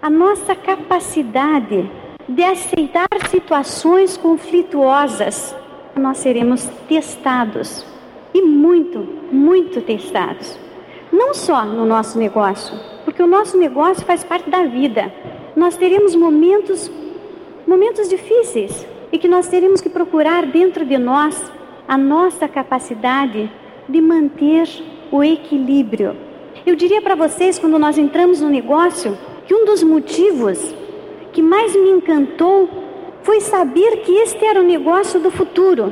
a nossa capacidade de aceitar situações conflituosas, nós seremos testados e muito, muito testados. Não só no nosso negócio, porque o nosso negócio faz parte da vida. Nós teremos momentos momentos difíceis e que nós teremos que procurar dentro de nós a nossa capacidade de manter o equilíbrio. Eu diria para vocês, quando nós entramos no negócio, que um dos motivos que mais me encantou foi saber que este era o negócio do futuro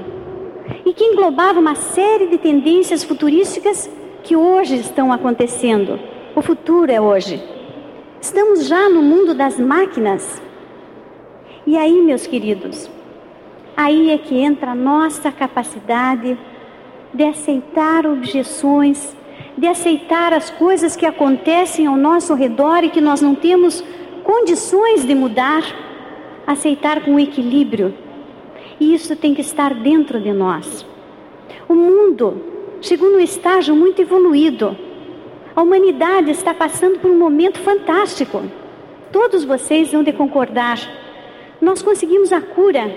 e que englobava uma série de tendências futurísticas que hoje estão acontecendo. O futuro é hoje. Estamos já no mundo das máquinas e aí, meus queridos, aí é que entra a nossa capacidade de aceitar objeções, de aceitar as coisas que acontecem ao nosso redor e que nós não temos condições de mudar, aceitar com equilíbrio. E isso tem que estar dentro de nós. O mundo chegou num estágio muito evoluído. A humanidade está passando por um momento fantástico. Todos vocês vão de concordar nós conseguimos a cura,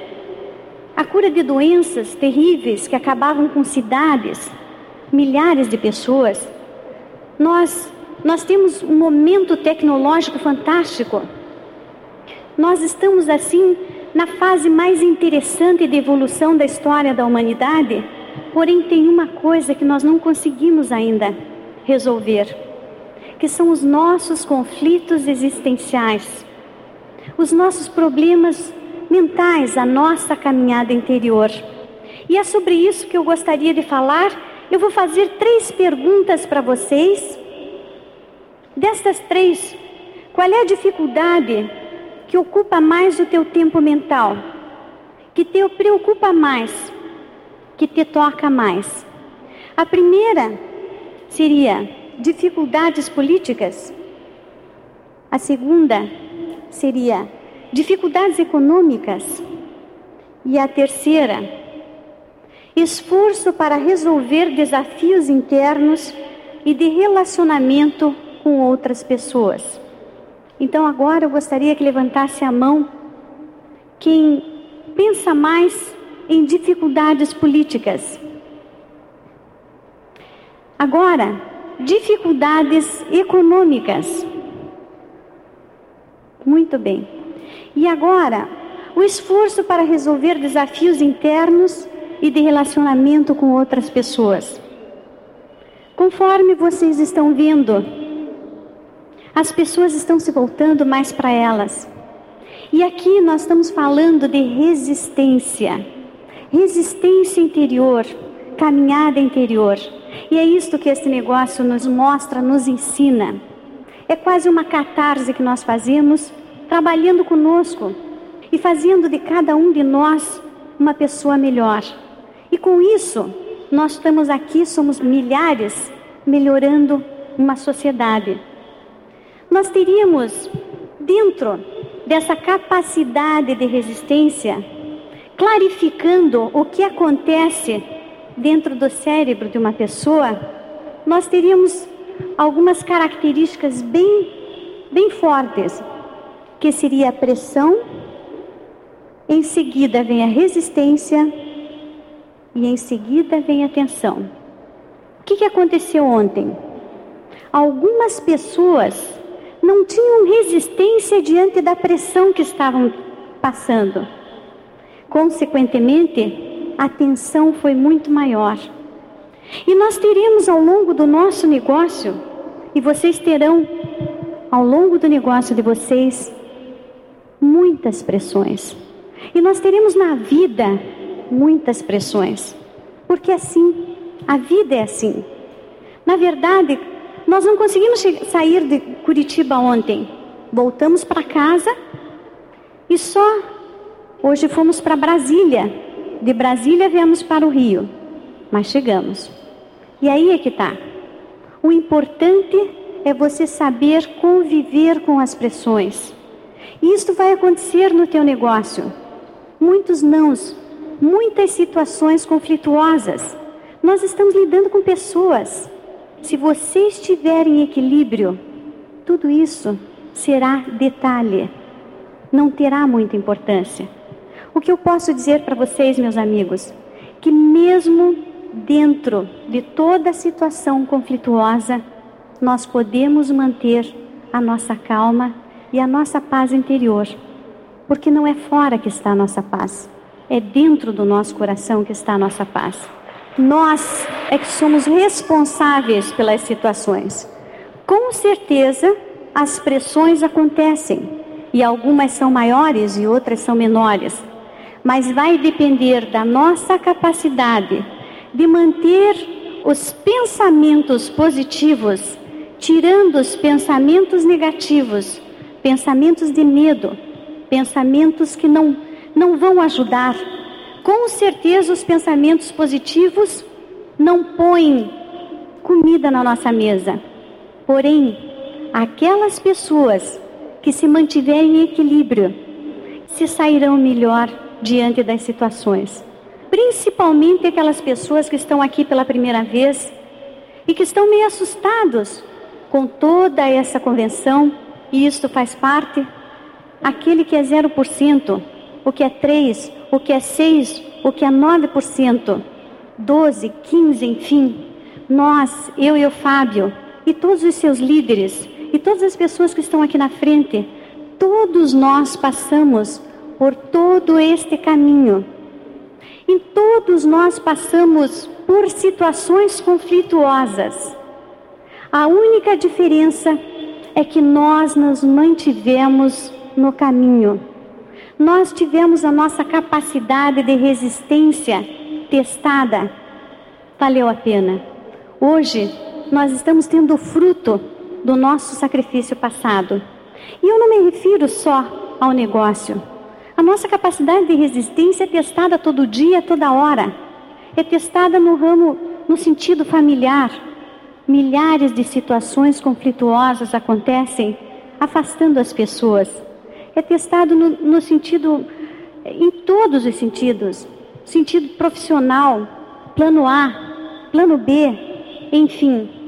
a cura de doenças terríveis que acabavam com cidades, milhares de pessoas. Nós, nós temos um momento tecnológico fantástico. Nós estamos assim na fase mais interessante de evolução da história da humanidade. Porém, tem uma coisa que nós não conseguimos ainda resolver, que são os nossos conflitos existenciais os nossos problemas mentais, a nossa caminhada interior. E é sobre isso que eu gostaria de falar. Eu vou fazer três perguntas para vocês. Destas três, qual é a dificuldade que ocupa mais o teu tempo mental? Que te preocupa mais? Que te toca mais? A primeira seria dificuldades políticas. A segunda, seria dificuldades econômicas. E a terceira, esforço para resolver desafios internos e de relacionamento com outras pessoas. Então agora eu gostaria que levantasse a mão quem pensa mais em dificuldades políticas. Agora, dificuldades econômicas. Muito bem. E agora, o esforço para resolver desafios internos e de relacionamento com outras pessoas. Conforme vocês estão vendo, as pessoas estão se voltando mais para elas. E aqui nós estamos falando de resistência, resistência interior, caminhada interior. E é isto que esse negócio nos mostra, nos ensina. É quase uma catarse que nós fazemos trabalhando conosco e fazendo de cada um de nós uma pessoa melhor. E com isso, nós estamos aqui, somos milhares, melhorando uma sociedade. Nós teríamos, dentro dessa capacidade de resistência, clarificando o que acontece dentro do cérebro de uma pessoa, nós teríamos algumas características bem, bem fortes que seria a pressão, em seguida vem a resistência e em seguida vem a tensão. O que, que aconteceu ontem? Algumas pessoas não tinham resistência diante da pressão que estavam passando. Consequentemente, a tensão foi muito maior. E nós teremos ao longo do nosso negócio, e vocês terão ao longo do negócio de vocês, muitas pressões. E nós teremos na vida muitas pressões. Porque assim, a vida é assim. Na verdade, nós não conseguimos sair de Curitiba ontem. Voltamos para casa e só hoje fomos para Brasília. De Brasília viemos para o Rio, mas chegamos. E aí é que está. O importante é você saber conviver com as pressões. E isto vai acontecer no teu negócio. Muitos nãos, muitas situações conflituosas. Nós estamos lidando com pessoas. Se você estiver em equilíbrio, tudo isso será detalhe, não terá muita importância. O que eu posso dizer para vocês, meus amigos, que mesmo dentro de toda situação conflituosa, nós podemos manter a nossa calma e a nossa paz interior, porque não é fora que está a nossa paz, é dentro do nosso coração que está a nossa paz. Nós é que somos responsáveis pelas situações. Com certeza, as pressões acontecem e algumas são maiores e outras são menores, mas vai depender da nossa capacidade de manter os pensamentos positivos, tirando os pensamentos negativos, pensamentos de medo, pensamentos que não, não vão ajudar. Com certeza, os pensamentos positivos não põem comida na nossa mesa. Porém, aquelas pessoas que se mantiverem em equilíbrio se sairão melhor diante das situações. Principalmente aquelas pessoas que estão aqui pela primeira vez e que estão meio assustados com toda essa convenção, e isto faz parte. Aquele que é 0%, o que é 3%, o que é 6%, o que é 9%, 12%, 15%, enfim. Nós, eu e o Fábio, e todos os seus líderes, e todas as pessoas que estão aqui na frente, todos nós passamos por todo este caminho. E todos nós passamos por situações conflituosas. A única diferença é que nós nos mantivemos no caminho. Nós tivemos a nossa capacidade de resistência testada. Valeu a pena. Hoje nós estamos tendo fruto do nosso sacrifício passado. E eu não me refiro só ao negócio. A nossa capacidade de resistência é testada todo dia, toda hora. É testada no ramo, no sentido familiar. Milhares de situações conflituosas acontecem, afastando as pessoas. É testado no, no sentido, em todos os sentidos: sentido profissional, plano A, plano B, enfim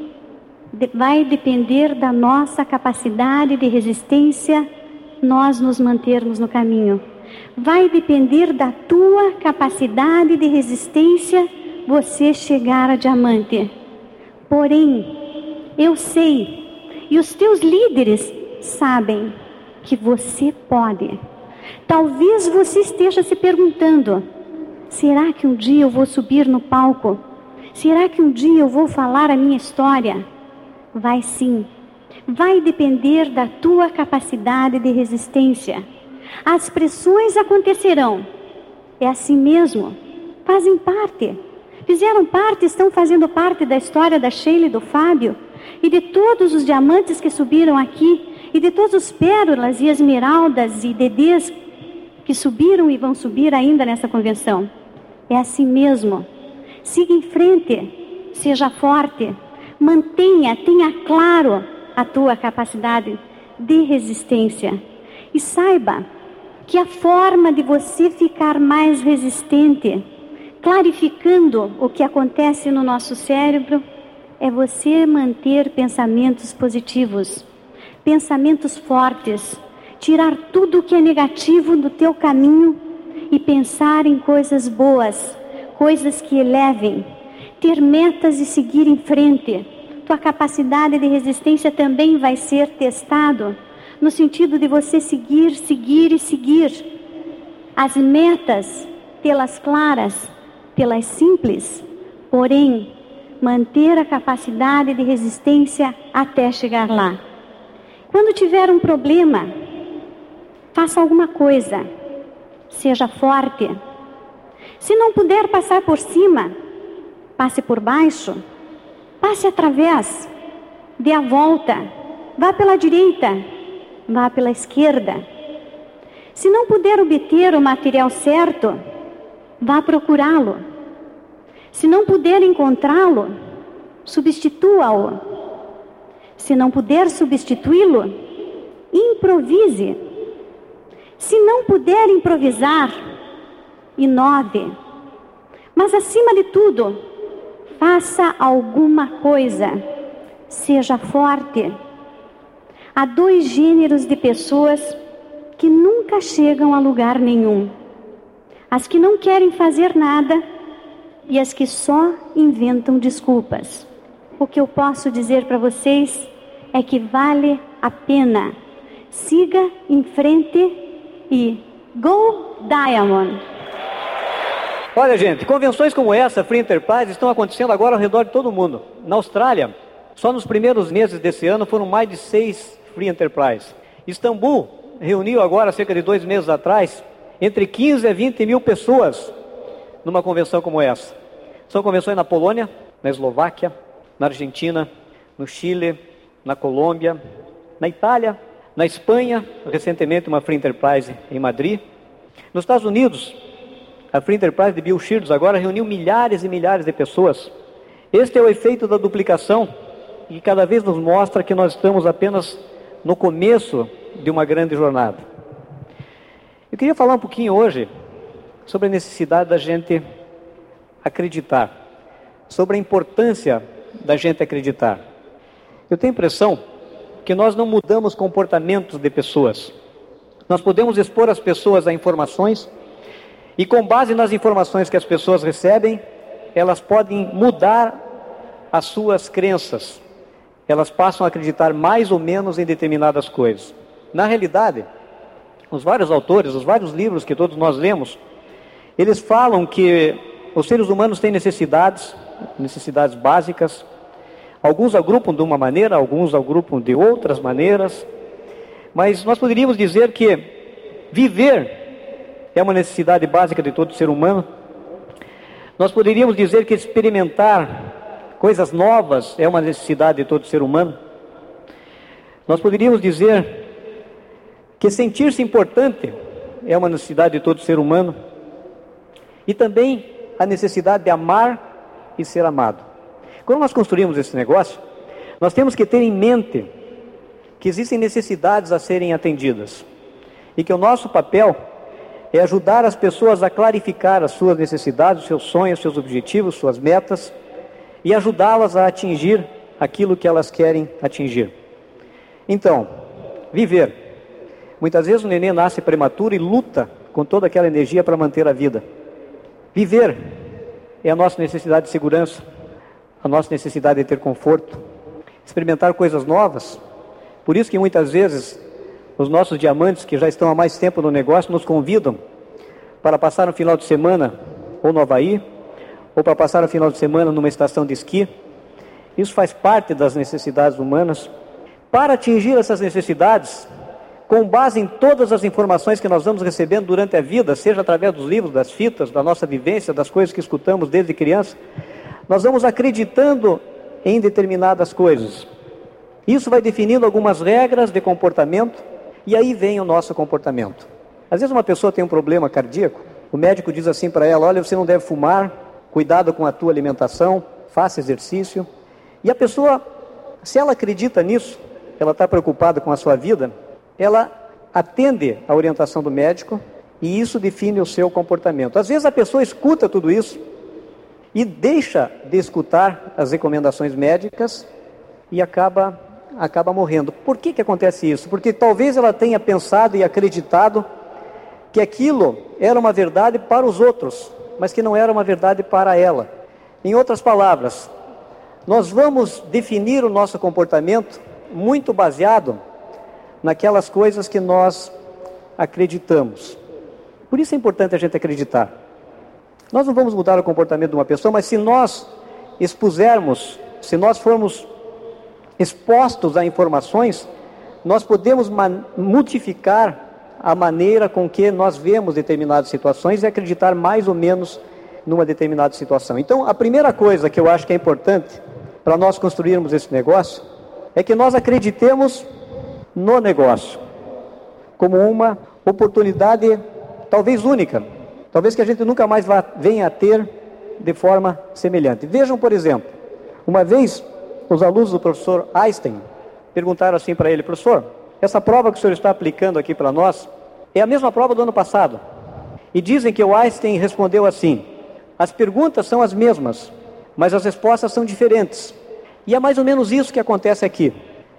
vai depender da nossa capacidade de resistência nós nos mantermos no caminho. Vai depender da tua capacidade de resistência você chegar a diamante. Porém, eu sei, e os teus líderes sabem que você pode. Talvez você esteja se perguntando: será que um dia eu vou subir no palco? Será que um dia eu vou falar a minha história? Vai sim. Vai depender da tua capacidade de resistência. As pressões acontecerão. É assim mesmo. Fazem parte. Fizeram parte, estão fazendo parte da história da Sheila e do Fábio e de todos os diamantes que subiram aqui e de todos os pérolas e esmeraldas e dedês que subiram e vão subir ainda nessa convenção. É assim mesmo. Siga em frente, seja forte, Mantenha, tenha claro a tua capacidade de resistência. E saiba que a forma de você ficar mais resistente, clarificando o que acontece no nosso cérebro, é você manter pensamentos positivos, pensamentos fortes, tirar tudo o que é negativo do teu caminho e pensar em coisas boas, coisas que elevem ter metas e seguir em frente. Tua capacidade de resistência também vai ser testado no sentido de você seguir, seguir e seguir. As metas, tê-las claras, tê-las simples, porém manter a capacidade de resistência até chegar lá. Quando tiver um problema, faça alguma coisa, seja forte. Se não puder passar por cima, passe por baixo, passe através, dê a volta, vá pela direita, vá pela esquerda. Se não puder obter o material certo, vá procurá-lo. Se não puder encontrá-lo, substitua-o. Se não puder substituí-lo, improvise. Se não puder improvisar, inove. Mas acima de tudo, faça alguma coisa, seja forte. Há dois gêneros de pessoas que nunca chegam a lugar nenhum: as que não querem fazer nada e as que só inventam desculpas. O que eu posso dizer para vocês é que vale a pena. Siga em frente e Go Diamond! Olha, gente, convenções como essa, Free Enterprise, estão acontecendo agora ao redor de todo o mundo. Na Austrália, só nos primeiros meses desse ano foram mais de seis Free Enterprise. Istambul reuniu agora, cerca de dois meses atrás, entre 15 a 20 mil pessoas numa convenção como essa. São convenções na Polônia, na Eslováquia, na Argentina, no Chile, na Colômbia, na Itália, na Espanha, recentemente uma Free Enterprise em Madrid. Nos Estados Unidos, a Free Enterprise de Bill Shields agora reuniu milhares e milhares de pessoas. Este é o efeito da duplicação e cada vez nos mostra que nós estamos apenas no começo de uma grande jornada. Eu queria falar um pouquinho hoje sobre a necessidade da gente acreditar, sobre a importância da gente acreditar. Eu tenho a impressão que nós não mudamos comportamentos de pessoas. Nós podemos expor as pessoas a informações e com base nas informações que as pessoas recebem, elas podem mudar as suas crenças. Elas passam a acreditar mais ou menos em determinadas coisas. Na realidade, os vários autores, os vários livros que todos nós lemos, eles falam que os seres humanos têm necessidades, necessidades básicas. Alguns agrupam de uma maneira, alguns agrupam de outras maneiras. Mas nós poderíamos dizer que viver é uma necessidade básica de todo ser humano. Nós poderíamos dizer que experimentar coisas novas é uma necessidade de todo ser humano. Nós poderíamos dizer que sentir-se importante é uma necessidade de todo ser humano. E também a necessidade de amar e ser amado. Quando nós construímos esse negócio, nós temos que ter em mente que existem necessidades a serem atendidas e que o nosso papel é ajudar as pessoas a clarificar as suas necessidades, os seus sonhos, seus objetivos, suas metas e ajudá-las a atingir aquilo que elas querem atingir. Então, viver. Muitas vezes o neném nasce prematuro e luta com toda aquela energia para manter a vida. Viver é a nossa necessidade de segurança, a nossa necessidade de ter conforto, experimentar coisas novas. Por isso que muitas vezes os nossos diamantes, que já estão há mais tempo no negócio, nos convidam para passar um final de semana ou no Havaí, ou para passar um final de semana numa estação de esqui. Isso faz parte das necessidades humanas. Para atingir essas necessidades, com base em todas as informações que nós vamos recebendo durante a vida, seja através dos livros, das fitas, da nossa vivência, das coisas que escutamos desde criança, nós vamos acreditando em determinadas coisas. Isso vai definindo algumas regras de comportamento e aí vem o nosso comportamento. Às vezes uma pessoa tem um problema cardíaco, o médico diz assim para ela: olha, você não deve fumar, cuidado com a tua alimentação, faça exercício. E a pessoa, se ela acredita nisso, ela está preocupada com a sua vida, ela atende a orientação do médico e isso define o seu comportamento. Às vezes a pessoa escuta tudo isso e deixa de escutar as recomendações médicas e acaba acaba morrendo. Por que, que acontece isso? Porque talvez ela tenha pensado e acreditado que aquilo era uma verdade para os outros, mas que não era uma verdade para ela. Em outras palavras, nós vamos definir o nosso comportamento muito baseado naquelas coisas que nós acreditamos. Por isso é importante a gente acreditar. Nós não vamos mudar o comportamento de uma pessoa, mas se nós expusermos, se nós formos expostos a informações, nós podemos modificar a maneira com que nós vemos determinadas situações e acreditar mais ou menos numa determinada situação. Então, a primeira coisa que eu acho que é importante para nós construirmos esse negócio é que nós acreditemos no negócio como uma oportunidade talvez única, talvez que a gente nunca mais vá, venha a ter de forma semelhante. Vejam, por exemplo, uma vez os alunos do professor Einstein perguntaram assim para ele, professor, essa prova que o senhor está aplicando aqui para nós é a mesma prova do ano passado. E dizem que o Einstein respondeu assim: as perguntas são as mesmas, mas as respostas são diferentes. E é mais ou menos isso que acontece aqui.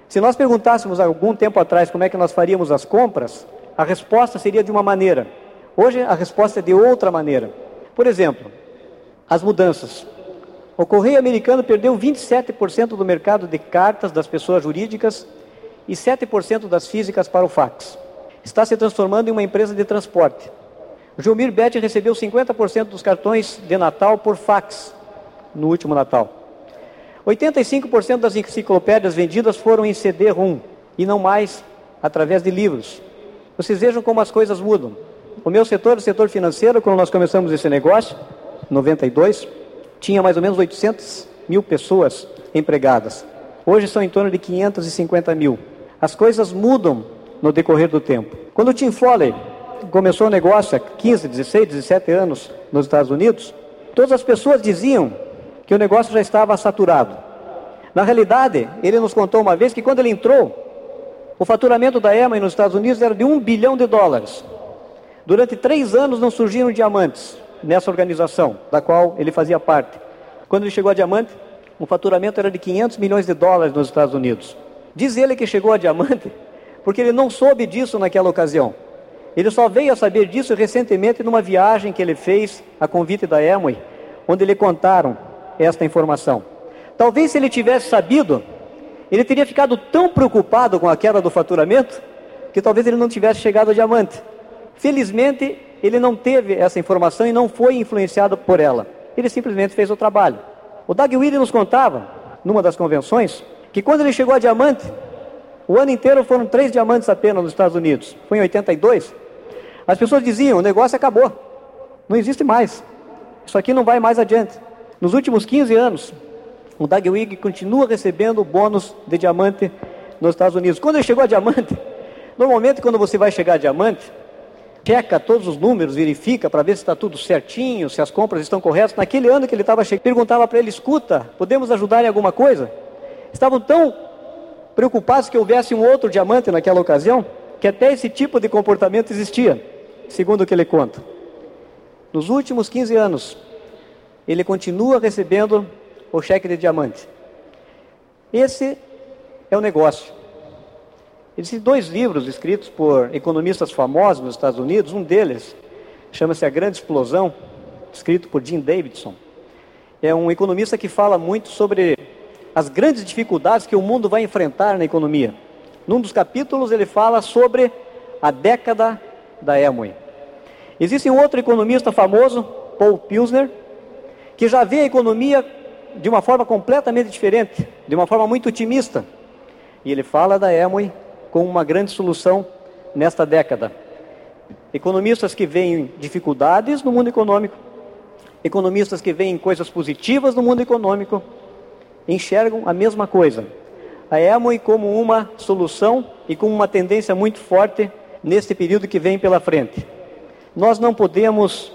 Se nós perguntássemos algum tempo atrás como é que nós faríamos as compras, a resposta seria de uma maneira. Hoje a resposta é de outra maneira. Por exemplo, as mudanças. O Correio Americano perdeu 27% do mercado de cartas das pessoas jurídicas e 7% das físicas para o fax. Está se transformando em uma empresa de transporte. Gilmir Bet recebeu 50% dos cartões de Natal por fax no último Natal. 85% das enciclopédias vendidas foram em CD-ROM e não mais através de livros. Vocês vejam como as coisas mudam. O meu setor, o setor financeiro, quando nós começamos esse negócio, 92, tinha mais ou menos 800 mil pessoas empregadas. Hoje são em torno de 550 mil. As coisas mudam no decorrer do tempo. Quando o Tim Foley começou o negócio há 15, 16, 17 anos nos Estados Unidos, todas as pessoas diziam que o negócio já estava saturado. Na realidade, ele nos contou uma vez que quando ele entrou, o faturamento da EMA nos Estados Unidos era de um bilhão de dólares. Durante três anos não surgiram diamantes nessa organização, da qual ele fazia parte. Quando ele chegou a diamante, o faturamento era de 500 milhões de dólares nos Estados Unidos. Diz ele que chegou a diamante porque ele não soube disso naquela ocasião. Ele só veio a saber disso recentemente numa viagem que ele fez a convite da Emoi, onde lhe contaram esta informação. Talvez se ele tivesse sabido, ele teria ficado tão preocupado com a queda do faturamento que talvez ele não tivesse chegado a diamante. Felizmente, ele não teve essa informação e não foi influenciado por ela. Ele simplesmente fez o trabalho. O Doug nos contava, numa das convenções, que quando ele chegou a diamante, o ano inteiro foram três diamantes apenas nos Estados Unidos. Foi em 82. As pessoas diziam: o negócio acabou, não existe mais. Isso aqui não vai mais adiante. Nos últimos 15 anos, o Doug Wig continua recebendo o bônus de diamante nos Estados Unidos. Quando ele chegou a diamante, normalmente quando você vai chegar a diamante, checa todos os números, verifica para ver se está tudo certinho, se as compras estão corretas. Naquele ano que ele estava chegando, perguntava para ele: escuta, podemos ajudar em alguma coisa? Estavam tão preocupados que houvesse um outro diamante naquela ocasião, que até esse tipo de comportamento existia, segundo o que ele conta. Nos últimos 15 anos, ele continua recebendo o cheque de diamante. Esse é o negócio. Existem dois livros escritos por economistas famosos nos Estados Unidos. Um deles chama-se A Grande Explosão, escrito por Jim Davidson. É um economista que fala muito sobre as grandes dificuldades que o mundo vai enfrentar na economia. Num dos capítulos ele fala sobre a década da Amway. Existe um outro economista famoso, Paul Pilsner, que já vê a economia de uma forma completamente diferente, de uma forma muito otimista. E ele fala da Amway como uma grande solução nesta década. Economistas que veem dificuldades no mundo econômico, economistas que veem coisas positivas no mundo econômico, enxergam a mesma coisa. A Amway como uma solução e como uma tendência muito forte neste período que vem pela frente. Nós não podemos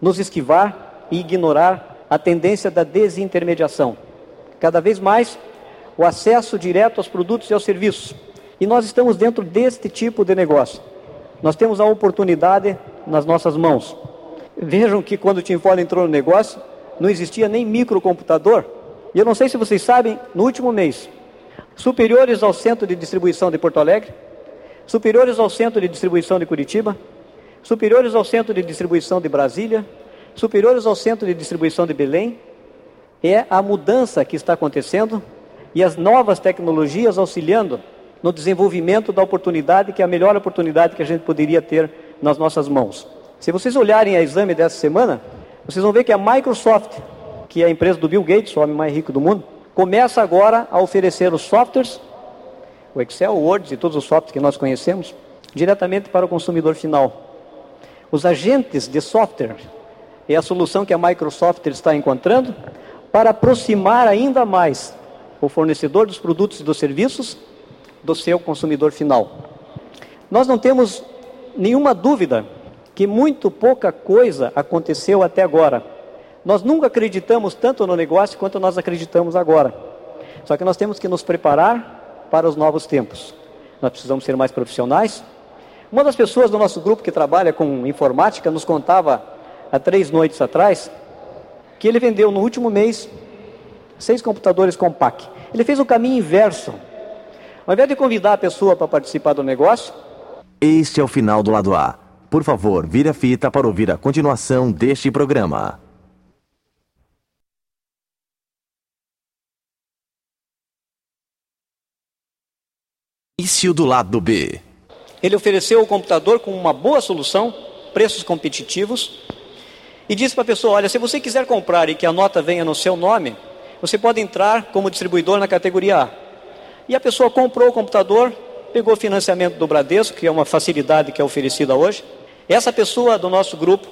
nos esquivar e ignorar a tendência da desintermediação. Cada vez mais, o acesso direto aos produtos e aos serviços. E nós estamos dentro deste tipo de negócio. Nós temos a oportunidade nas nossas mãos. Vejam que quando o Tim Foley entrou no negócio, não existia nem microcomputador. E eu não sei se vocês sabem, no último mês, superiores ao centro de distribuição de Porto Alegre, superiores ao centro de distribuição de Curitiba, superiores ao centro de distribuição de Brasília, superiores ao centro de distribuição de Belém, é a mudança que está acontecendo e as novas tecnologias auxiliando no desenvolvimento da oportunidade, que é a melhor oportunidade que a gente poderia ter nas nossas mãos. Se vocês olharem a exame dessa semana, vocês vão ver que a Microsoft, que é a empresa do Bill Gates, o homem mais rico do mundo, começa agora a oferecer os softwares, o Excel, o Word e todos os softwares que nós conhecemos, diretamente para o consumidor final. Os agentes de software é a solução que a Microsoft está encontrando para aproximar ainda mais o fornecedor dos produtos e dos serviços do seu consumidor final. Nós não temos nenhuma dúvida que muito pouca coisa aconteceu até agora. Nós nunca acreditamos tanto no negócio quanto nós acreditamos agora. Só que nós temos que nos preparar para os novos tempos. Nós precisamos ser mais profissionais. Uma das pessoas do nosso grupo que trabalha com informática nos contava há três noites atrás, que ele vendeu no último mês seis computadores Compaq. Ele fez o caminho inverso. Ao invés de convidar a pessoa para participar do negócio. Este é o final do lado A. Por favor, vire a fita para ouvir a continuação deste programa. Início do lado B. Ele ofereceu o computador com uma boa solução, preços competitivos, e disse para a pessoa: Olha, se você quiser comprar e que a nota venha no seu nome, você pode entrar como distribuidor na categoria A. E a pessoa comprou o computador, pegou financiamento do Bradesco, que é uma facilidade que é oferecida hoje, essa pessoa do nosso grupo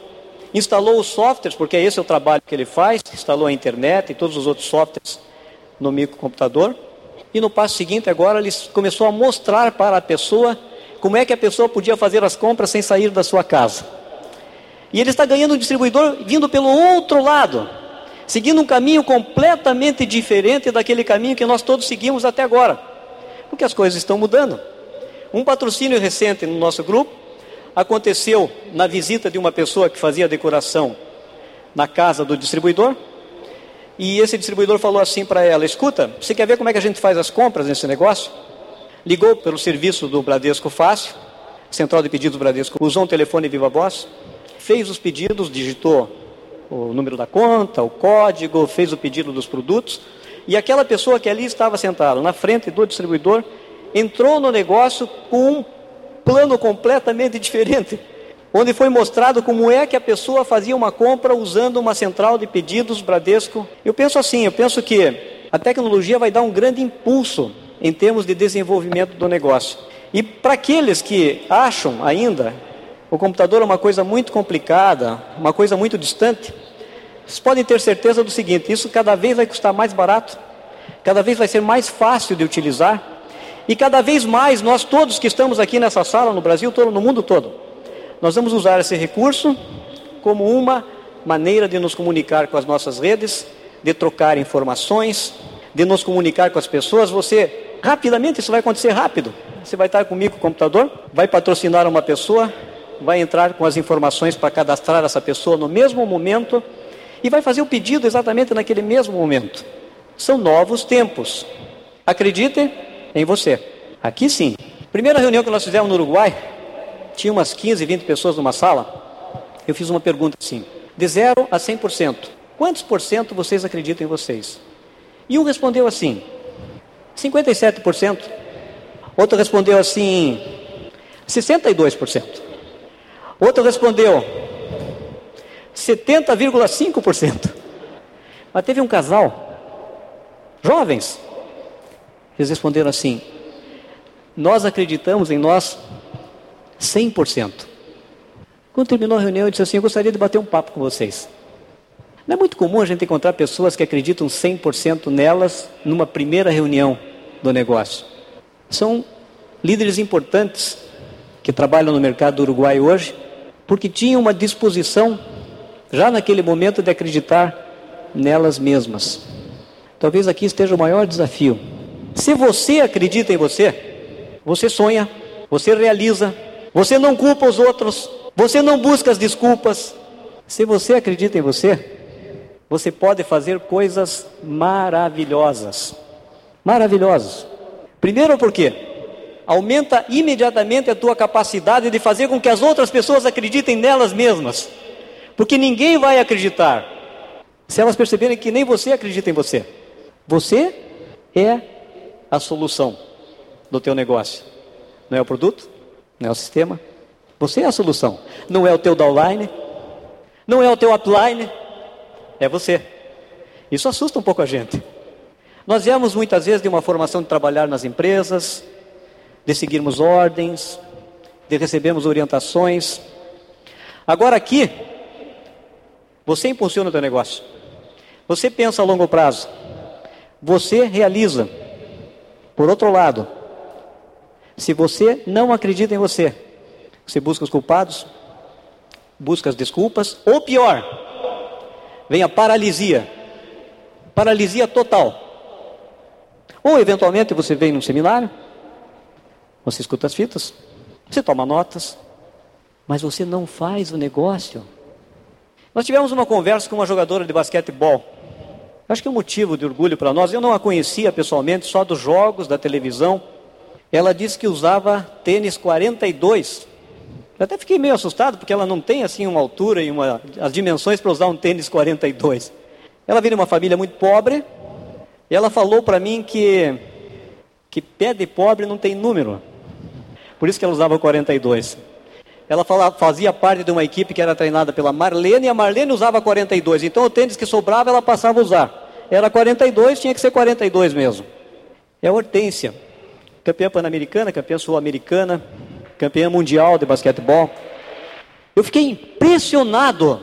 instalou os softwares, porque esse é o trabalho que ele faz, instalou a internet e todos os outros softwares no microcomputador. E no passo seguinte, agora, ele começou a mostrar para a pessoa como é que a pessoa podia fazer as compras sem sair da sua casa. E ele está ganhando um distribuidor vindo pelo outro lado, seguindo um caminho completamente diferente daquele caminho que nós todos seguimos até agora, porque as coisas estão mudando. Um patrocínio recente no nosso grupo aconteceu na visita de uma pessoa que fazia decoração na casa do distribuidor. E esse distribuidor falou assim para ela: Escuta, você quer ver como é que a gente faz as compras nesse negócio? Ligou pelo serviço do Bradesco Fácil, central de pedidos Bradesco, usou um telefone viva voz, fez os pedidos, digitou o número da conta, o código, fez o pedido dos produtos. E aquela pessoa que ali estava sentada na frente do distribuidor entrou no negócio com um plano completamente diferente, onde foi mostrado como é que a pessoa fazia uma compra usando uma central de pedidos Bradesco. Eu penso assim, eu penso que a tecnologia vai dar um grande impulso em termos de desenvolvimento do negócio. E para aqueles que acham ainda o computador é uma coisa muito complicada, uma coisa muito distante, vocês podem ter certeza do seguinte: isso cada vez vai custar mais barato, cada vez vai ser mais fácil de utilizar e cada vez mais nós todos que estamos aqui nessa sala, no Brasil todo, no mundo todo, nós vamos usar esse recurso como uma maneira de nos comunicar com as nossas redes, de trocar informações, de nos comunicar com as pessoas. Você, rapidamente, isso vai acontecer rápido. Você vai estar comigo com o computador, vai patrocinar uma pessoa, vai entrar com as informações para cadastrar essa pessoa no mesmo momento e vai fazer o pedido exatamente naquele mesmo momento. São novos tempos. Acreditem, em você. Aqui sim. Primeira reunião que nós fizemos no Uruguai, tinha umas 15, 20 pessoas numa sala. Eu fiz uma pergunta assim: de 0 a 100%, quantos por cento vocês acreditam em vocês? E um respondeu assim: 57%. Outro respondeu assim: 62%. Outro respondeu: 70,5%. Mas teve um casal, jovens, eles responderam assim: Nós acreditamos em nós 100%. Quando terminou a reunião, eu disse assim: Eu gostaria de bater um papo com vocês. Não é muito comum a gente encontrar pessoas que acreditam 100% nelas numa primeira reunião do negócio. São líderes importantes que trabalham no mercado do Uruguai hoje, porque tinham uma disposição, já naquele momento, de acreditar nelas mesmas. Talvez aqui esteja o maior desafio se você acredita em você, você sonha, você realiza, você não culpa os outros, você não busca as desculpas. Se você acredita em você, você pode fazer coisas maravilhosas. Maravilhosas. Primeiro porque aumenta imediatamente a tua capacidade de fazer com que as outras pessoas acreditem nelas mesmas. Porque ninguém vai acreditar se elas perceberem que nem você acredita em você. Você é a solução do teu negócio. Não é o produto, não é o sistema. Você é a solução. Não é o teu downline, não é o teu upline, é você. Isso assusta um pouco a gente. Nós viemos muitas vezes de uma formação de trabalhar nas empresas, de seguirmos ordens, de recebermos orientações. Agora aqui, você impulsiona o teu negócio. Você pensa a longo prazo. Você realiza. Por outro lado, se você não acredita em você, você busca os culpados, busca as desculpas, ou pior, vem a paralisia paralisia total. Ou eventualmente você vem num seminário, você escuta as fitas, você toma notas, mas você não faz o negócio. Nós tivemos uma conversa com uma jogadora de basquetebol Acho que é um motivo de orgulho para nós. Eu não a conhecia pessoalmente, só dos jogos, da televisão. ela disse que usava tênis 42. Eu até fiquei meio assustado, porque ela não tem assim uma altura e uma, as dimensões para usar um tênis 42. Ela vem de uma família muito pobre, e ela falou para mim que, que pé de pobre não tem número. Por isso que ela usava 42. Ela falava, fazia parte de uma equipe que era treinada pela Marlene, e a Marlene usava 42. Então o tênis que sobrava ela passava a usar. Era 42, tinha que ser 42 mesmo. É a Hortência campeã pan-americana, campeã sul-americana, campeã mundial de basquetebol. Eu fiquei impressionado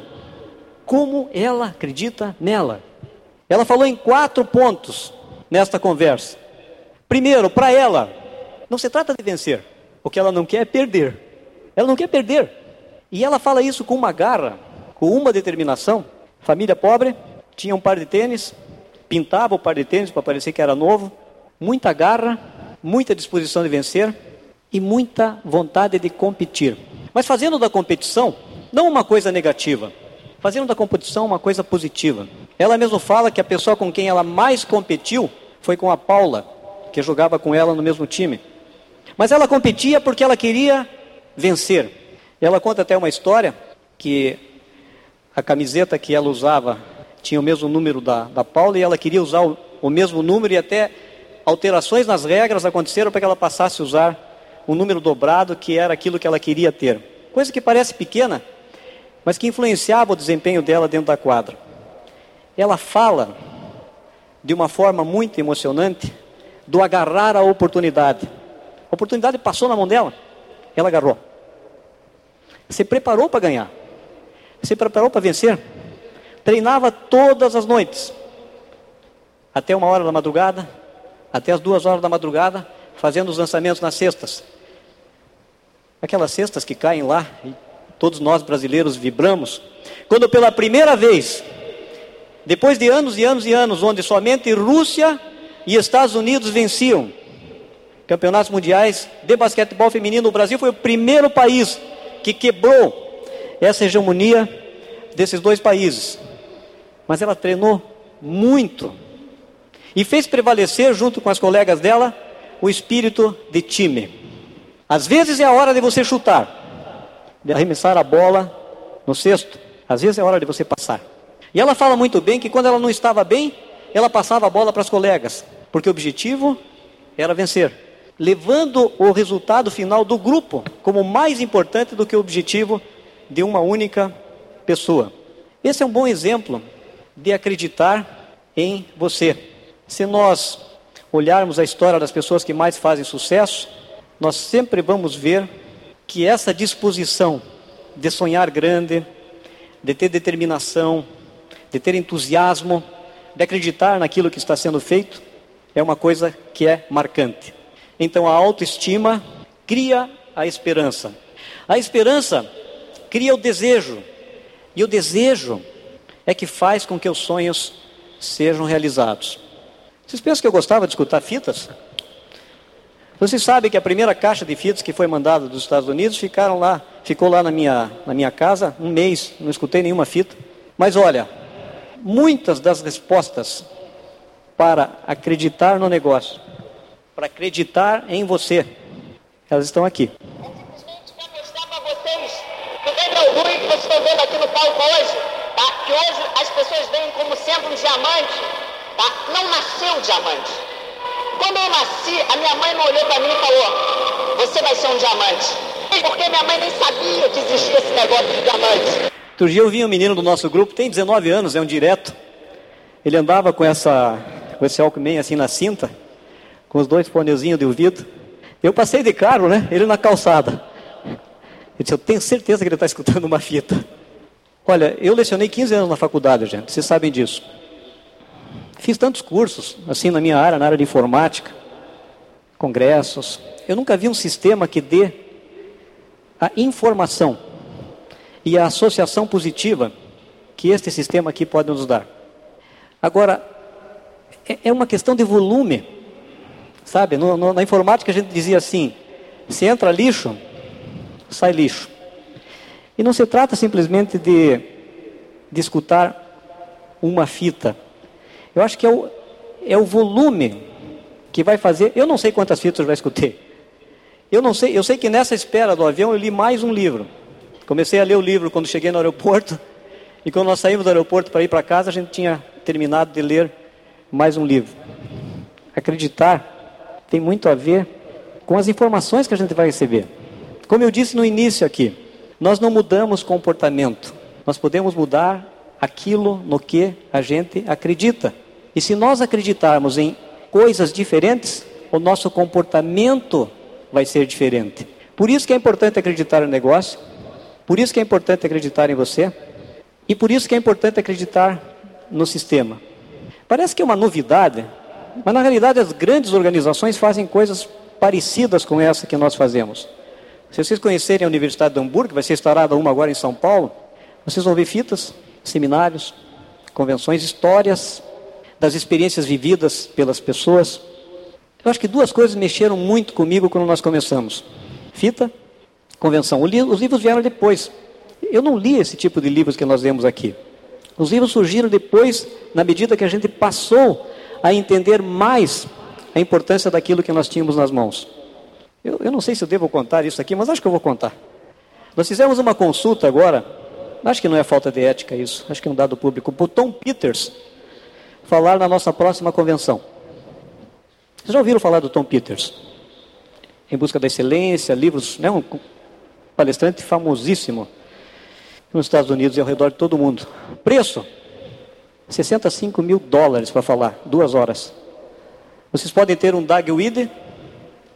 como ela acredita nela. Ela falou em quatro pontos nesta conversa. Primeiro, para ela, não se trata de vencer, o que ela não quer é perder. Ela não quer perder. E ela fala isso com uma garra, com uma determinação. Família pobre, tinha um par de tênis, pintava o par de tênis para parecer que era novo, muita garra, muita disposição de vencer e muita vontade de competir. Mas fazendo da competição não uma coisa negativa, fazendo da competição uma coisa positiva. Ela mesma fala que a pessoa com quem ela mais competiu foi com a Paula, que jogava com ela no mesmo time. Mas ela competia porque ela queria vencer. Ela conta até uma história que a camiseta que ela usava tinha o mesmo número da, da Paula e ela queria usar o, o mesmo número e até alterações nas regras aconteceram para que ela passasse a usar um número dobrado, que era aquilo que ela queria ter. Coisa que parece pequena, mas que influenciava o desempenho dela dentro da quadra. Ela fala de uma forma muito emocionante do agarrar a oportunidade. A oportunidade passou na mão dela, ela agarrou. Se preparou para ganhar, se preparou para vencer. Treinava todas as noites, até uma hora da madrugada, até as duas horas da madrugada, fazendo os lançamentos nas cestas. Aquelas cestas que caem lá, e todos nós brasileiros vibramos. Quando pela primeira vez, depois de anos e anos e anos, onde somente Rússia e Estados Unidos venciam campeonatos mundiais de basquetebol feminino, o Brasil foi o primeiro país que quebrou essa hegemonia desses dois países. Mas ela treinou muito e fez prevalecer, junto com as colegas dela, o espírito de time. Às vezes é a hora de você chutar, de arremessar a bola no cesto. Às vezes é a hora de você passar. E ela fala muito bem que quando ela não estava bem, ela passava a bola para as colegas, porque o objetivo era vencer, levando o resultado final do grupo como mais importante do que o objetivo de uma única pessoa. Esse é um bom exemplo de acreditar em você. Se nós olharmos a história das pessoas que mais fazem sucesso, nós sempre vamos ver que essa disposição de sonhar grande, de ter determinação, de ter entusiasmo, de acreditar naquilo que está sendo feito, é uma coisa que é marcante. Então a autoestima cria a esperança. A esperança cria o desejo. E o desejo é que faz com que os sonhos sejam realizados. Vocês pensam que eu gostava de escutar fitas? Vocês sabem que a primeira caixa de fitas que foi mandada dos Estados Unidos ficaram lá, ficou lá na minha, na minha casa um mês, não escutei nenhuma fita. Mas olha, muitas das respostas para acreditar no negócio, para acreditar em você, elas estão aqui. Simplesmente para mostrar para vocês que o ruim que vocês estão vendo aqui no palco hoje, tá? que hoje as pessoas veem como sendo um diamante, Tá? Não nasceu diamante. Quando eu nasci, a minha mãe não olhou para mim e falou: Você vai ser um diamante. Porque minha mãe nem sabia que existia esse negócio de diamante. Outro dia eu vi um menino do nosso grupo, tem 19 anos, é um direto. Ele andava com, essa, com esse Walkman assim na cinta, com os dois fonezinhos de ouvido. Eu passei de carro, né? Ele na calçada. Ele disse, eu tenho certeza que ele está escutando uma fita. Olha, eu lecionei 15 anos na faculdade, gente, vocês sabem disso. Fiz tantos cursos, assim, na minha área, na área de informática, congressos. Eu nunca vi um sistema que dê a informação e a associação positiva que este sistema aqui pode nos dar. Agora, é, é uma questão de volume, sabe? No, no, na informática a gente dizia assim: se entra lixo, sai lixo. E não se trata simplesmente de, de escutar uma fita eu acho que é o, é o volume que vai fazer. Eu não sei quantas fitas eu já escutei, Eu não sei, eu sei que nessa espera do avião eu li mais um livro. Comecei a ler o livro quando cheguei no aeroporto. E quando nós saímos do aeroporto para ir para casa, a gente tinha terminado de ler mais um livro. Acreditar tem muito a ver com as informações que a gente vai receber. Como eu disse no início aqui, nós não mudamos comportamento, nós podemos mudar aquilo no que a gente acredita. E se nós acreditarmos em coisas diferentes, o nosso comportamento vai ser diferente. Por isso que é importante acreditar no negócio, por isso que é importante acreditar em você, e por isso que é importante acreditar no sistema. Parece que é uma novidade, mas na realidade as grandes organizações fazem coisas parecidas com essa que nós fazemos. Se vocês conhecerem a Universidade de Hamburgo, vai ser instalada uma agora em São Paulo, vocês vão ver fitas, seminários, convenções, histórias das experiências vividas pelas pessoas. Eu acho que duas coisas mexeram muito comigo quando nós começamos: fita, convenção. Os livros vieram depois. Eu não li esse tipo de livros que nós vemos aqui. Os livros surgiram depois, na medida que a gente passou a entender mais a importância daquilo que nós tínhamos nas mãos. Eu, eu não sei se eu devo contar isso aqui, mas acho que eu vou contar. Nós fizemos uma consulta agora, acho que não é falta de ética isso, acho que é um dado público, para o Tom Peters falar na nossa próxima convenção. Vocês já ouviram falar do Tom Peters? Em Busca da Excelência, livros, né, um palestrante famosíssimo nos Estados Unidos e ao redor de todo mundo. Preço: 65 mil dólares para falar, duas horas. Vocês podem ter um Doug Weeder,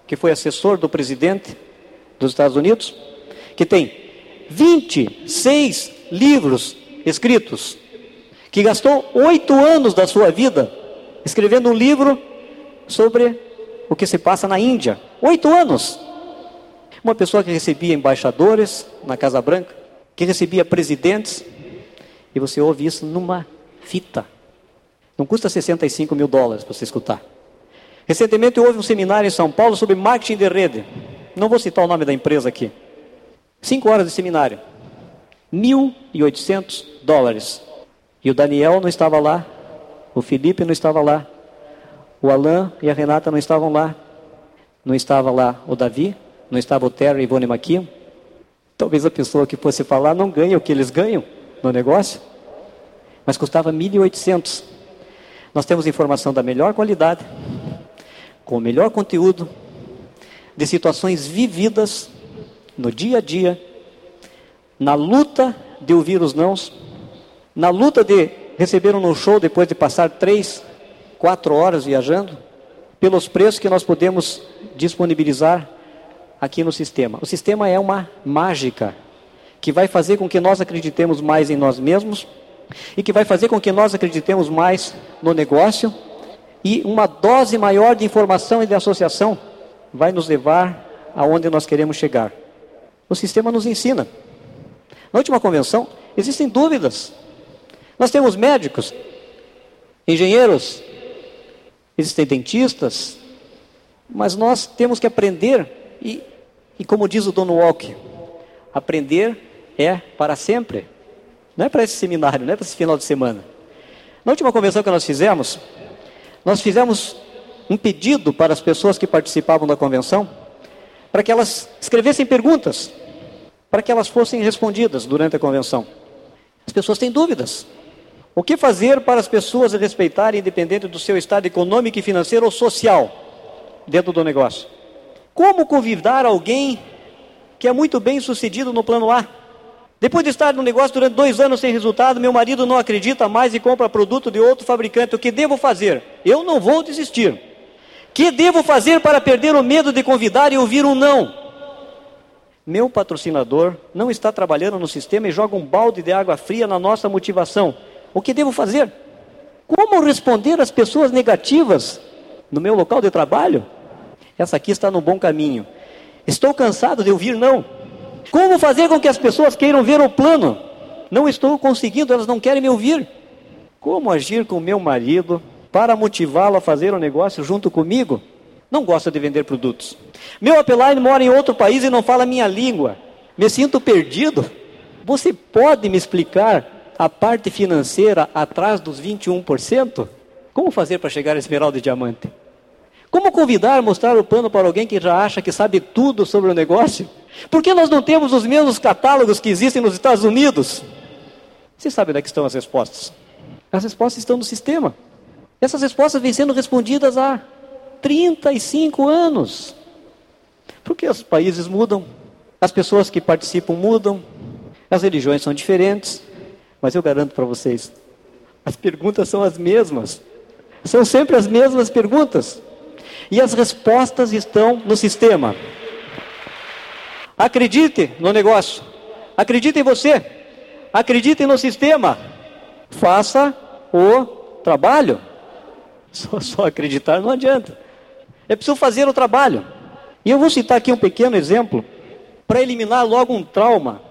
que foi assessor do presidente dos Estados Unidos, que tem 26 livros escritos, que gastou oito anos da sua vida escrevendo um livro sobre o que se passa na Índia. Oito anos. Uma pessoa que recebia embaixadores na Casa Branca, que recebia presidentes, e você ouve isso numa fita. Não custa 65 mil dólares para você escutar. Recentemente houve um seminário em São Paulo sobre marketing de rede. Não vou citar o nome da empresa aqui. Cinco horas de seminário. 1.800 dólares. E o Daniel não estava lá. O Felipe não estava lá. O Alain e a Renata não estavam lá. Não estava lá o Davi. Não estava o Terry e Ivone Maquia. Talvez a pessoa que fosse falar não ganhe o que eles ganham no negócio. Mas custava 1.800. Nós temos informação da melhor qualidade com o melhor conteúdo de situações vividas no dia a dia, na luta de ouvir os nãos, na luta de receber um no-show depois de passar três, quatro horas viajando, pelos preços que nós podemos disponibilizar aqui no sistema. O sistema é uma mágica que vai fazer com que nós acreditemos mais em nós mesmos e que vai fazer com que nós acreditemos mais no negócio e uma dose maior de informação e de associação vai nos levar aonde nós queremos chegar. O sistema nos ensina. Na última convenção, existem dúvidas. Nós temos médicos, engenheiros, existem dentistas, mas nós temos que aprender, e, e como diz o Dono Walk, aprender é para sempre. Não é para esse seminário, não é para esse final de semana. Na última convenção que nós fizemos, nós fizemos um pedido para as pessoas que participavam da convenção, para que elas escrevessem perguntas, para que elas fossem respondidas durante a convenção. As pessoas têm dúvidas. O que fazer para as pessoas respeitarem, independente do seu estado econômico, financeiro ou social, dentro do negócio? Como convidar alguém que é muito bem sucedido no plano A? Depois de estar no negócio durante dois anos sem resultado, meu marido não acredita mais e compra produto de outro fabricante. O que devo fazer? Eu não vou desistir. Que devo fazer para perder o medo de convidar e ouvir um não? Meu patrocinador não está trabalhando no sistema e joga um balde de água fria na nossa motivação. O que devo fazer? Como responder às pessoas negativas no meu local de trabalho? Essa aqui está no bom caminho. Estou cansado de ouvir não. Como fazer com que as pessoas queiram ver o plano? Não estou conseguindo, elas não querem me ouvir. Como agir com meu marido para motivá-lo a fazer o um negócio junto comigo? Não gosta de vender produtos. Meu upline mora em outro país e não fala minha língua. Me sinto perdido. Você pode me explicar a parte financeira atrás dos 21%? Como fazer para chegar a esmeralda e diamante? Como convidar, mostrar o plano para alguém que já acha que sabe tudo sobre o negócio? Por que nós não temos os mesmos catálogos que existem nos Estados Unidos? Você sabe onde é estão as respostas? As respostas estão no sistema. Essas respostas vêm sendo respondidas há 35 anos. Porque os países mudam, as pessoas que participam mudam, as religiões são diferentes, mas eu garanto para vocês, as perguntas são as mesmas. São sempre as mesmas perguntas. E as respostas estão no sistema. Acredite no negócio. Acredite em você. Acredite no sistema. Faça o trabalho. Só, só acreditar não adianta. É preciso fazer o trabalho. E eu vou citar aqui um pequeno exemplo para eliminar logo um trauma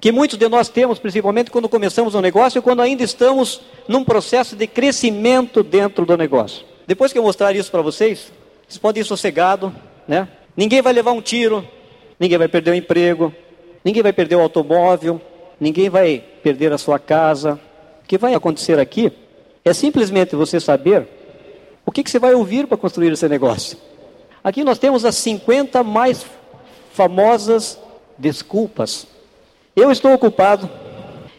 que muitos de nós temos, principalmente quando começamos um negócio e quando ainda estamos num processo de crescimento dentro do negócio. Depois que eu mostrar isso para vocês, vocês podem ir sossegado, né? Ninguém vai levar um tiro, ninguém vai perder o emprego, ninguém vai perder o automóvel, ninguém vai perder a sua casa. O que vai acontecer aqui é simplesmente você saber o que, que você vai ouvir para construir esse negócio. Aqui nós temos as 50 mais famosas desculpas eu estou ocupado,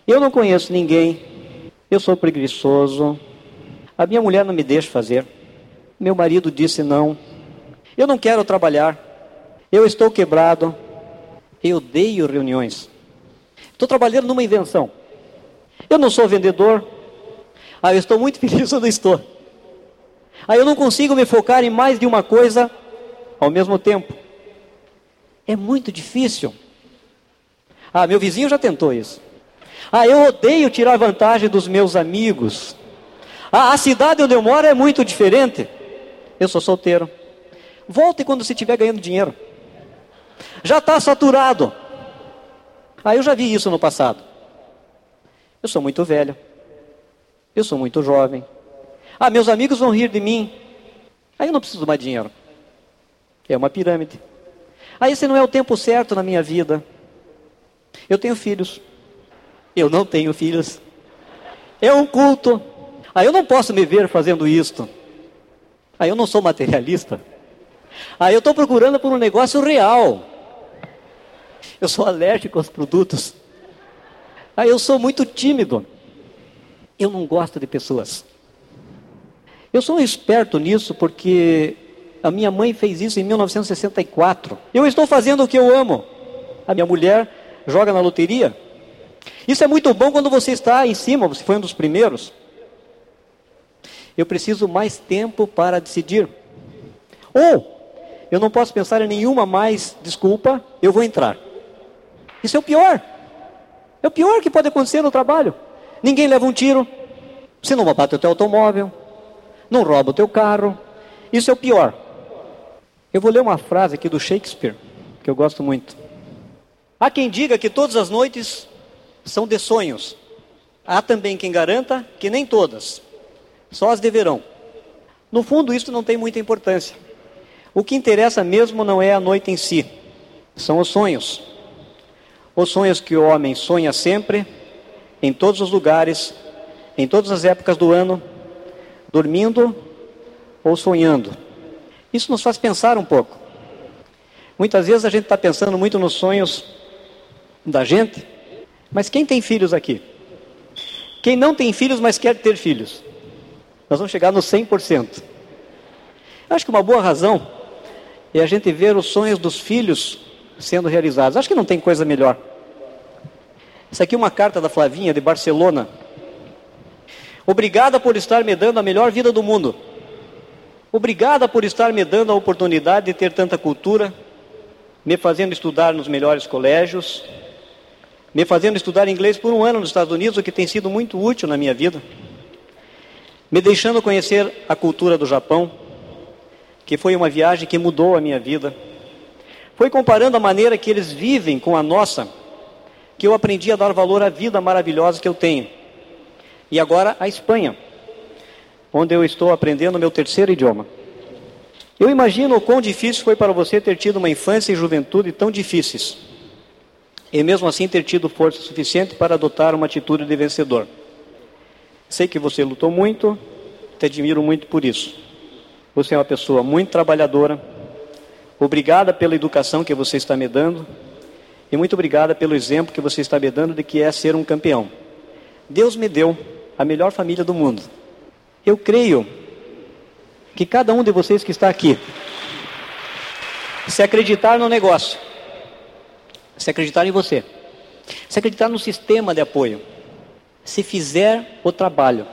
eu não conheço ninguém, eu sou preguiçoso, a minha mulher não me deixa fazer, meu marido disse não, eu não quero trabalhar, eu estou quebrado, eu odeio reuniões, estou trabalhando numa invenção, eu não sou vendedor, ah, eu estou muito feliz onde estou. Ah, eu não consigo me focar em mais de uma coisa ao mesmo tempo. É muito difícil. Ah, meu vizinho já tentou isso. Ah, eu odeio tirar vantagem dos meus amigos. Ah, a cidade onde eu moro é muito diferente. Eu sou solteiro. Volte quando você estiver ganhando dinheiro. Já está saturado. Ah, eu já vi isso no passado. Eu sou muito velho. Eu sou muito jovem. Ah, meus amigos vão rir de mim. Aí eu não preciso mais dinheiro. É uma pirâmide. Aí esse não é o tempo certo na minha vida. Eu tenho filhos. Eu não tenho filhos. É um culto. Aí eu não posso me ver fazendo isto. Aí eu não sou materialista. Aí eu estou procurando por um negócio real. Eu sou alérgico aos produtos. Aí eu sou muito tímido. Eu não gosto de pessoas. Eu sou um esperto nisso porque a minha mãe fez isso em 1964. Eu estou fazendo o que eu amo. A minha mulher joga na loteria. Isso é muito bom quando você está em cima, você foi um dos primeiros. Eu preciso mais tempo para decidir. Ou, eu não posso pensar em nenhuma mais desculpa, eu vou entrar. Isso é o pior. É o pior que pode acontecer no trabalho. Ninguém leva um tiro, você não bate o teu automóvel, não rouba o teu carro. Isso é o pior. Eu vou ler uma frase aqui do Shakespeare, que eu gosto muito. Há quem diga que todas as noites são de sonhos. Há também quem garanta que nem todas, só as deverão. No fundo, isso não tem muita importância. O que interessa mesmo não é a noite em si, são os sonhos. Os sonhos que o homem sonha sempre, em todos os lugares, em todas as épocas do ano, dormindo ou sonhando. Isso nos faz pensar um pouco. Muitas vezes a gente está pensando muito nos sonhos da gente. Mas quem tem filhos aqui? Quem não tem filhos, mas quer ter filhos? Nós vamos chegar no 100%. Acho que uma boa razão é a gente ver os sonhos dos filhos sendo realizados. Acho que não tem coisa melhor. Isso aqui é uma carta da Flavinha, de Barcelona. Obrigada por estar me dando a melhor vida do mundo. Obrigada por estar me dando a oportunidade de ter tanta cultura, me fazendo estudar nos melhores colégios, me fazendo estudar inglês por um ano nos Estados Unidos, o que tem sido muito útil na minha vida, me deixando conhecer a cultura do Japão, que foi uma viagem que mudou a minha vida. Foi comparando a maneira que eles vivem com a nossa, que eu aprendi a dar valor à vida maravilhosa que eu tenho. E agora a Espanha, onde eu estou aprendendo meu terceiro idioma. Eu imagino o quão difícil foi para você ter tido uma infância e juventude tão difíceis e mesmo assim ter tido força suficiente para adotar uma atitude de vencedor. Sei que você lutou muito, te admiro muito por isso. Você é uma pessoa muito trabalhadora. Obrigada pela educação que você está me dando. E muito obrigada pelo exemplo que você está me dando de que é ser um campeão. Deus me deu a melhor família do mundo. Eu creio que cada um de vocês que está aqui, se acreditar no negócio, se acreditar em você, se acreditar no sistema de apoio, se fizer o trabalho,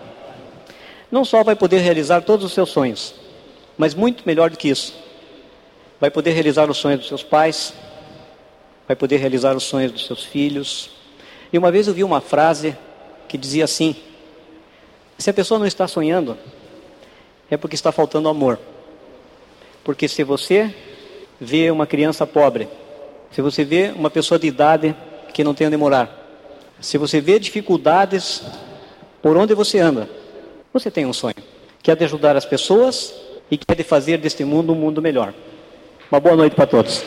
não só vai poder realizar todos os seus sonhos, mas muito melhor do que isso, vai poder realizar os sonhos dos seus pais, vai poder realizar os sonhos dos seus filhos. E uma vez eu vi uma frase que dizia assim: se a pessoa não está sonhando, é porque está faltando amor. Porque se você vê uma criança pobre, se você vê uma pessoa de idade que não tem onde morar, se você vê dificuldades por onde você anda, você tem um sonho, que é de ajudar as pessoas e que é de fazer deste mundo um mundo melhor. Uma boa noite para todos.